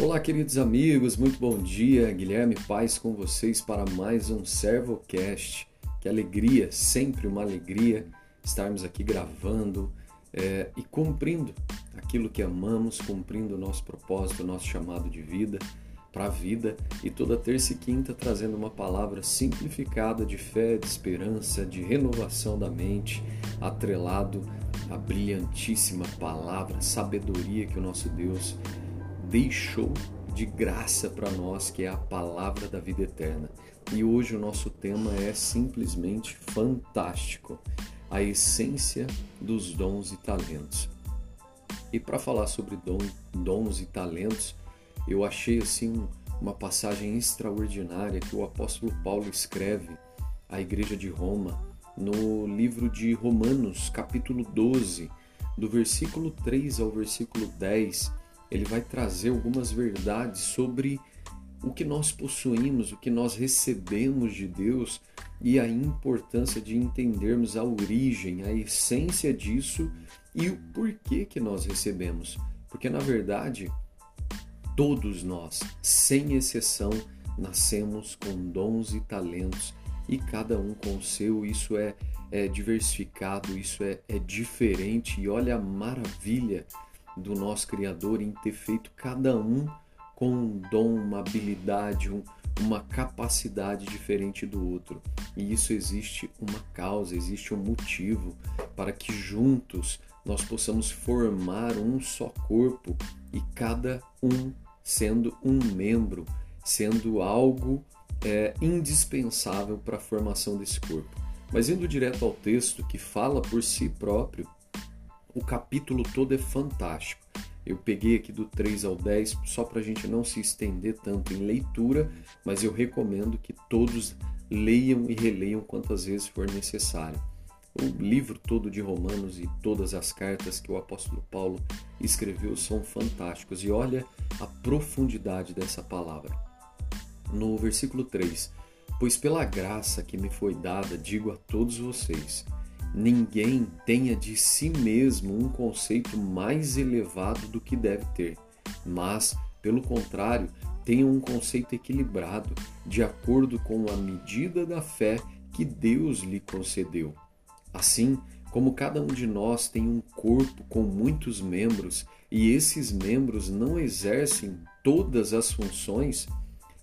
Olá, queridos amigos, muito bom dia. Guilherme Paz com vocês para mais um Servocast. Que alegria, sempre uma alegria estarmos aqui gravando é, e cumprindo aquilo que amamos, cumprindo o nosso propósito, o nosso chamado de vida para a vida e toda terça e quinta trazendo uma palavra simplificada de fé, de esperança, de renovação da mente, atrelado à brilhantíssima palavra, sabedoria que o nosso Deus deixou de graça para nós, que é a palavra da vida eterna. E hoje o nosso tema é simplesmente fantástico: a essência dos dons e talentos. E para falar sobre dom, dons e talentos, eu achei assim uma passagem extraordinária que o apóstolo Paulo escreve à igreja de Roma no livro de Romanos, capítulo 12, do versículo 3 ao versículo 10 ele vai trazer algumas verdades sobre o que nós possuímos, o que nós recebemos de Deus e a importância de entendermos a origem, a essência disso e o porquê que nós recebemos. Porque na verdade, todos nós, sem exceção, nascemos com dons e talentos e cada um com o seu. Isso é, é diversificado, isso é, é diferente e olha a maravilha do nosso Criador em ter feito cada um com um dom, uma habilidade, um, uma capacidade diferente do outro. E isso existe uma causa, existe um motivo para que juntos nós possamos formar um só corpo e cada um sendo um membro, sendo algo é, indispensável para a formação desse corpo. Mas indo direto ao texto que fala por si próprio, o capítulo todo é fantástico. Eu peguei aqui do 3 ao 10 só para a gente não se estender tanto em leitura, mas eu recomendo que todos leiam e releiam quantas vezes for necessário. O livro todo de Romanos e todas as cartas que o apóstolo Paulo escreveu são fantásticos e olha a profundidade dessa palavra. No versículo 3: Pois pela graça que me foi dada, digo a todos vocês, ninguém tenha de si mesmo um conceito mais elevado do que deve ter, mas, pelo contrário, tenha um conceito equilibrado, de acordo com a medida da fé que Deus lhe concedeu. Assim, como cada um de nós tem um corpo com muitos membros e esses membros não exercem todas as funções,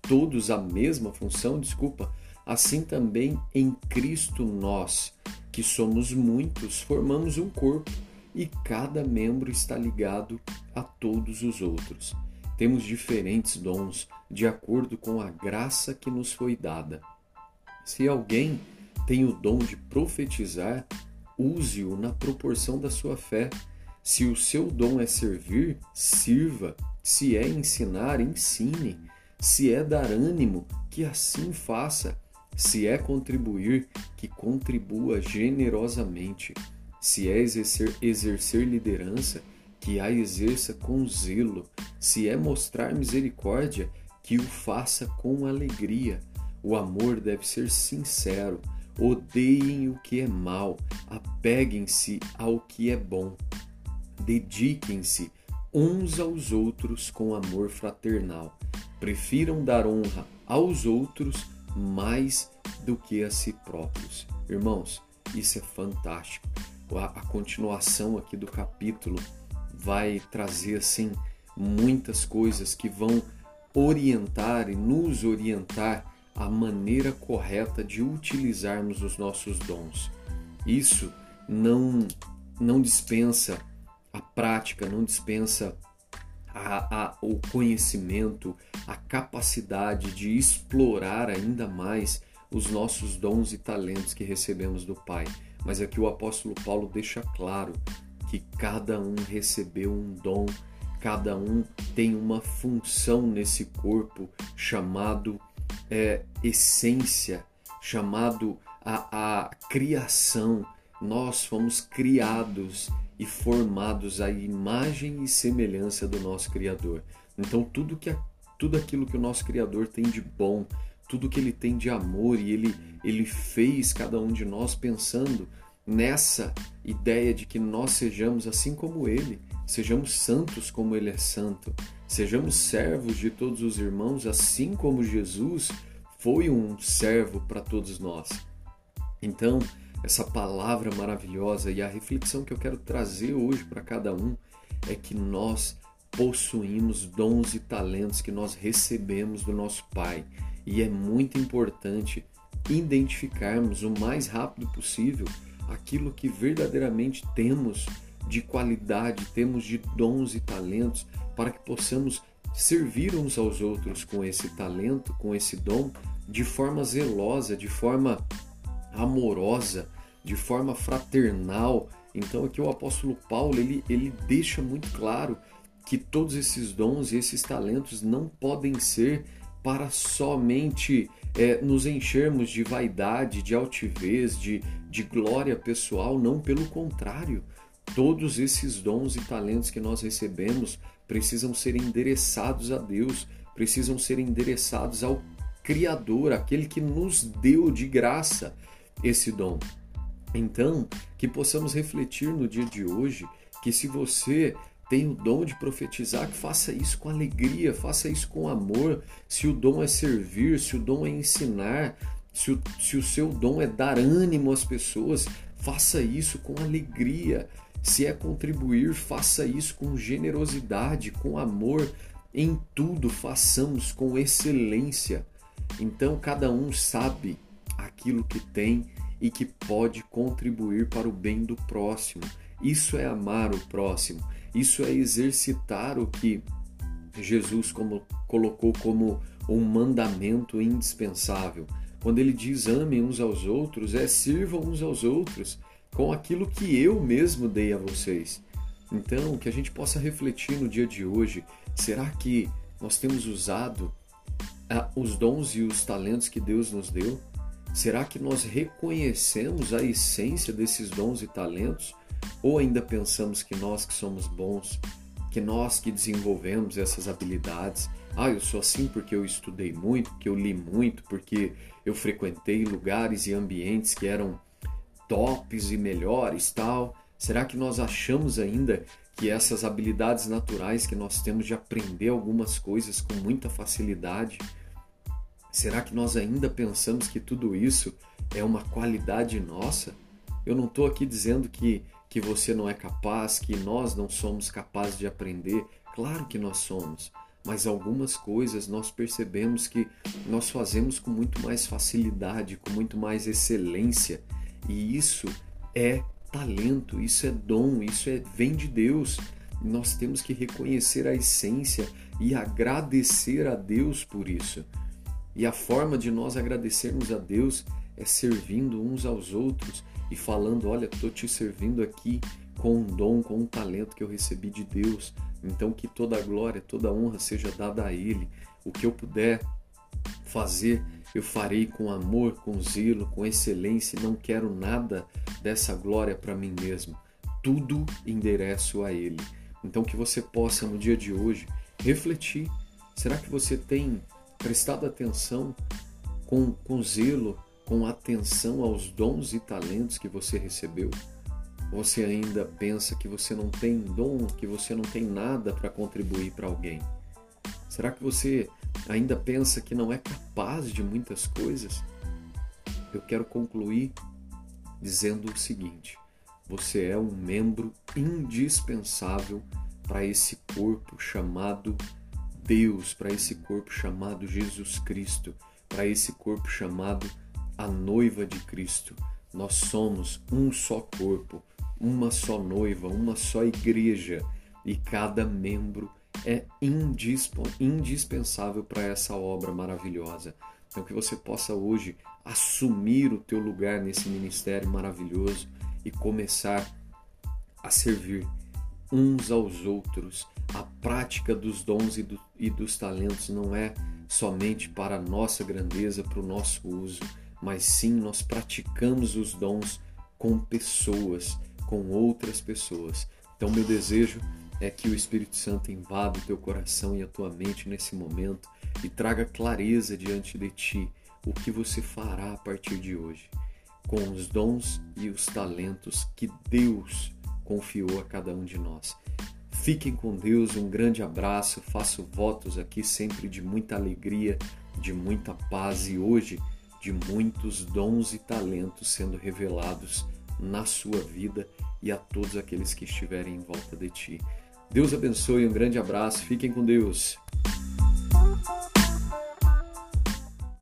todos a mesma função, desculpa, assim também em Cristo nós que somos muitos, formamos um corpo e cada membro está ligado a todos os outros. Temos diferentes dons de acordo com a graça que nos foi dada. Se alguém tem o dom de profetizar, use-o na proporção da sua fé. Se o seu dom é servir, sirva. Se é ensinar, ensine. Se é dar ânimo, que assim faça. Se é contribuir, que contribua generosamente. Se é exercer, exercer liderança, que a exerça com zelo. Se é mostrar misericórdia, que o faça com alegria. O amor deve ser sincero. Odeiem o que é mal, apeguem-se ao que é bom. Dediquem-se uns aos outros com amor fraternal. Prefiram dar honra aos outros mais do que a si próprios. Irmãos, isso é fantástico. A, a continuação aqui do capítulo vai trazer assim muitas coisas que vão orientar e nos orientar a maneira correta de utilizarmos os nossos dons. Isso não não dispensa a prática, não dispensa a, a, o conhecimento, a capacidade de explorar ainda mais os nossos dons e talentos que recebemos do Pai. Mas aqui o apóstolo Paulo deixa claro que cada um recebeu um dom, cada um tem uma função nesse corpo chamado é, essência, chamado a, a criação. Nós fomos criados e formados à imagem e semelhança do nosso Criador. Então tudo que tudo aquilo que o nosso Criador tem de bom, tudo que ele tem de amor e ele ele fez cada um de nós pensando nessa ideia de que nós sejamos assim como Ele, sejamos santos como Ele é santo, sejamos servos de todos os irmãos, assim como Jesus foi um servo para todos nós. Então, essa palavra maravilhosa e a reflexão que eu quero trazer hoje para cada um é que nós possuímos dons e talentos que nós recebemos do nosso Pai. E é muito importante identificarmos o mais rápido possível aquilo que verdadeiramente temos de qualidade, temos de dons e talentos, para que possamos servir uns aos outros com esse talento, com esse dom, de forma zelosa, de forma amorosa, de forma fraternal. Então aqui o apóstolo Paulo ele, ele deixa muito claro que todos esses dons e esses talentos não podem ser para somente é, nos enchermos de vaidade, de altivez, de, de glória pessoal, não, pelo contrário. Todos esses dons e talentos que nós recebemos precisam ser endereçados a Deus, precisam ser endereçados ao Criador, aquele que nos deu de graça esse dom. Então, que possamos refletir no dia de hoje que se você tem o dom de profetizar, que faça isso com alegria, faça isso com amor. Se o dom é servir, se o dom é ensinar, se o, se o seu dom é dar ânimo às pessoas, faça isso com alegria. Se é contribuir, faça isso com generosidade, com amor. Em tudo, façamos com excelência. Então, cada um sabe aquilo que tem e que pode contribuir para o bem do próximo. Isso é amar o próximo. Isso é exercitar o que Jesus como, colocou como um mandamento indispensável. Quando ele diz amem uns aos outros, é sirvam uns aos outros com aquilo que eu mesmo dei a vocês. Então, que a gente possa refletir no dia de hoje: será que nós temos usado ah, os dons e os talentos que Deus nos deu? Será que nós reconhecemos a essência desses dons e talentos? Ou ainda pensamos que nós que somos bons, que nós que desenvolvemos essas habilidades, ah, eu sou assim porque eu estudei muito, porque eu li muito, porque eu frequentei lugares e ambientes que eram tops e melhores, tal. Será que nós achamos ainda que essas habilidades naturais que nós temos de aprender algumas coisas com muita facilidade, será que nós ainda pensamos que tudo isso é uma qualidade nossa? Eu não estou aqui dizendo que que você não é capaz, que nós não somos capazes de aprender. Claro que nós somos, mas algumas coisas nós percebemos que nós fazemos com muito mais facilidade, com muito mais excelência, e isso é talento, isso é dom, isso é vem de Deus. Nós temos que reconhecer a essência e agradecer a Deus por isso. E a forma de nós agradecermos a Deus é servindo uns aos outros e falando: Olha, estou te servindo aqui com um dom, com um talento que eu recebi de Deus. Então, que toda a glória, toda a honra seja dada a Ele. O que eu puder fazer, eu farei com amor, com zelo, com excelência. Não quero nada dessa glória para mim mesmo. Tudo endereço a Ele. Então, que você possa no dia de hoje refletir: será que você tem prestado atenção com, com zelo com atenção aos dons e talentos que você recebeu? Você ainda pensa que você não tem dom, que você não tem nada para contribuir para alguém? Será que você ainda pensa que não é capaz de muitas coisas? Eu quero concluir dizendo o seguinte: você é um membro indispensável para esse corpo chamado Deus, para esse corpo chamado Jesus Cristo, para esse corpo chamado a noiva de Cristo. Nós somos um só corpo, uma só noiva, uma só igreja e cada membro é indispensável para essa obra maravilhosa. Então que você possa hoje assumir o teu lugar nesse ministério maravilhoso e começar a servir uns aos outros. A prática dos dons e, do, e dos talentos não é somente para a nossa grandeza, para o nosso uso, mas sim nós praticamos os dons com pessoas, com outras pessoas. Então, meu desejo é que o Espírito Santo invada o teu coração e a tua mente nesse momento e traga clareza diante de ti o que você fará a partir de hoje. com os dons e os talentos que Deus confiou a cada um de nós. Fiquem com Deus, um grande abraço. Faço votos aqui sempre de muita alegria, de muita paz e hoje de muitos dons e talentos sendo revelados na sua vida e a todos aqueles que estiverem em volta de ti. Deus abençoe, um grande abraço, fiquem com Deus.